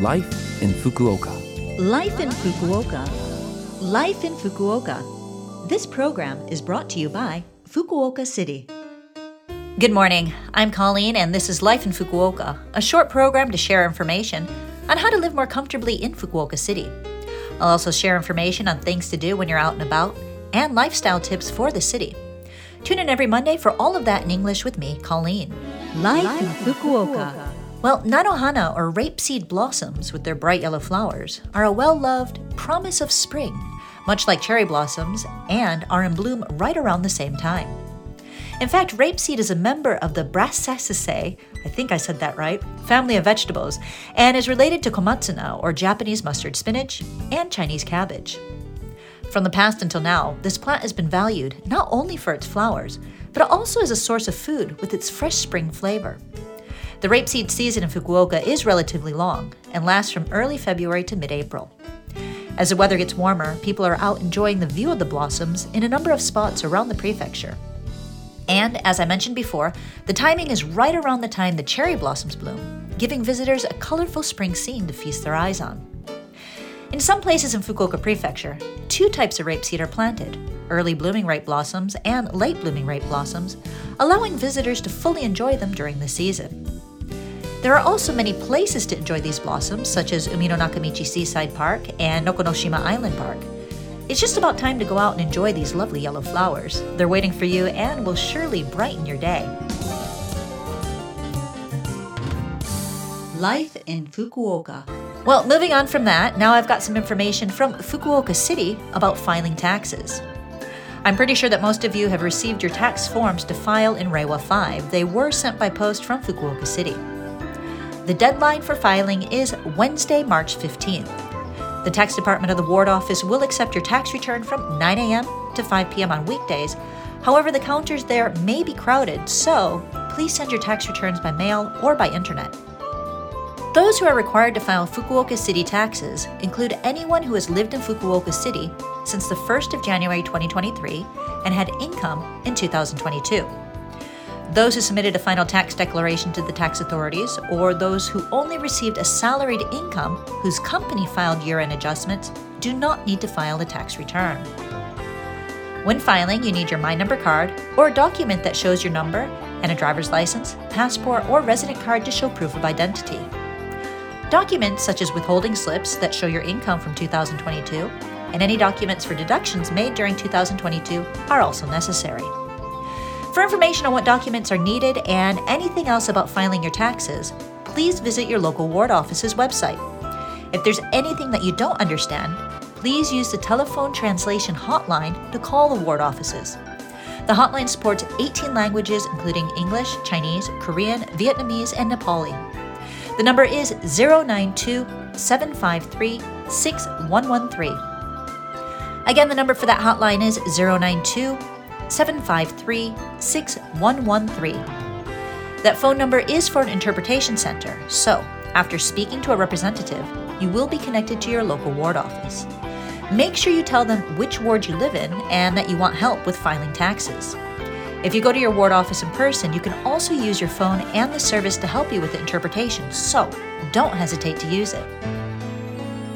Life in Fukuoka. Life in Fukuoka. Life in Fukuoka. This program is brought to you by Fukuoka City. Good morning. I'm Colleen, and this is Life in Fukuoka, a short program to share information on how to live more comfortably in Fukuoka City. I'll also share information on things to do when you're out and about and lifestyle tips for the city. Tune in every Monday for all of that in English with me, Colleen. Life in Fukuoka. Well, Nanohana or rapeseed blossoms with their bright yellow flowers are a well loved promise of spring, much like cherry blossoms, and are in bloom right around the same time. In fact, rapeseed is a member of the Brassicaceae, I think I said that right, family of vegetables, and is related to komatsuna or Japanese mustard spinach and Chinese cabbage. From the past until now, this plant has been valued not only for its flowers, but also as a source of food with its fresh spring flavor. The rapeseed season in Fukuoka is relatively long and lasts from early February to mid April. As the weather gets warmer, people are out enjoying the view of the blossoms in a number of spots around the prefecture. And as I mentioned before, the timing is right around the time the cherry blossoms bloom, giving visitors a colorful spring scene to feast their eyes on. In some places in Fukuoka Prefecture, two types of rapeseed are planted early blooming rape blossoms and late blooming rape blossoms, allowing visitors to fully enjoy them during the season. There are also many places to enjoy these blossoms, such as Umino Nakamichi Seaside Park and Nokonoshima Island Park. It's just about time to go out and enjoy these lovely yellow flowers. They're waiting for you and will surely brighten your day. Life in Fukuoka. Well, moving on from that, now I've got some information from Fukuoka City about filing taxes. I'm pretty sure that most of you have received your tax forms to file in Reiwa 5. They were sent by post from Fukuoka City. The deadline for filing is Wednesday, March 15th. The tax department of the ward office will accept your tax return from 9 a.m. to 5 p.m. on weekdays. However, the counters there may be crowded, so please send your tax returns by mail or by internet. Those who are required to file Fukuoka City taxes include anyone who has lived in Fukuoka City since the 1st of January 2023 and had income in 2022. Those who submitted a final tax declaration to the tax authorities, or those who only received a salaried income whose company filed year end adjustments, do not need to file a tax return. When filing, you need your My Number card or a document that shows your number and a driver's license, passport, or resident card to show proof of identity. Documents such as withholding slips that show your income from 2022 and any documents for deductions made during 2022 are also necessary. For information on what documents are needed and anything else about filing your taxes, please visit your local ward office's website. If there's anything that you don't understand, please use the telephone translation hotline to call the ward offices. The hotline supports 18 languages, including English, Chinese, Korean, Vietnamese, and Nepali. The number is 092 753 6113. Again, the number for that hotline is 092 753 6113. That phone number is for an interpretation center, so after speaking to a representative, you will be connected to your local ward office. Make sure you tell them which ward you live in and that you want help with filing taxes. If you go to your ward office in person, you can also use your phone and the service to help you with the interpretation, so don't hesitate to use it.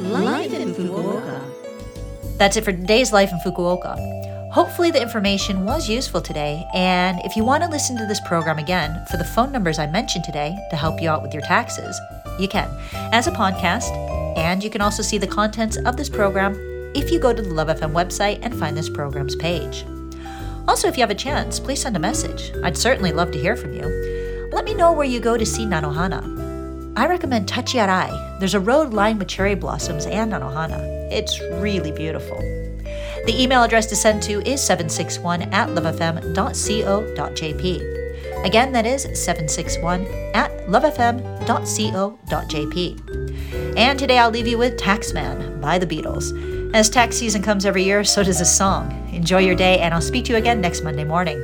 Life in Fukuoka. That's it for today's Life in Fukuoka. Hopefully, the information was useful today, and if you want to listen to this program again for the phone numbers I mentioned today to help you out with your taxes, you can as a podcast, and you can also see the contents of this program if you go to the Love FM website and find this program's page. Also, if you have a chance, please send a message. I'd certainly love to hear from you. Let me know where you go to see Nanohana. I recommend Tachiarai. There's a road lined with cherry blossoms and Nanohana. It's really beautiful. The email address to send to is 761 at lovefm.co.jp. Again, that is 761 at lovefm.co.jp. And today I'll leave you with Taxman by the Beatles. As tax season comes every year, so does this song. Enjoy your day, and I'll speak to you again next Monday morning.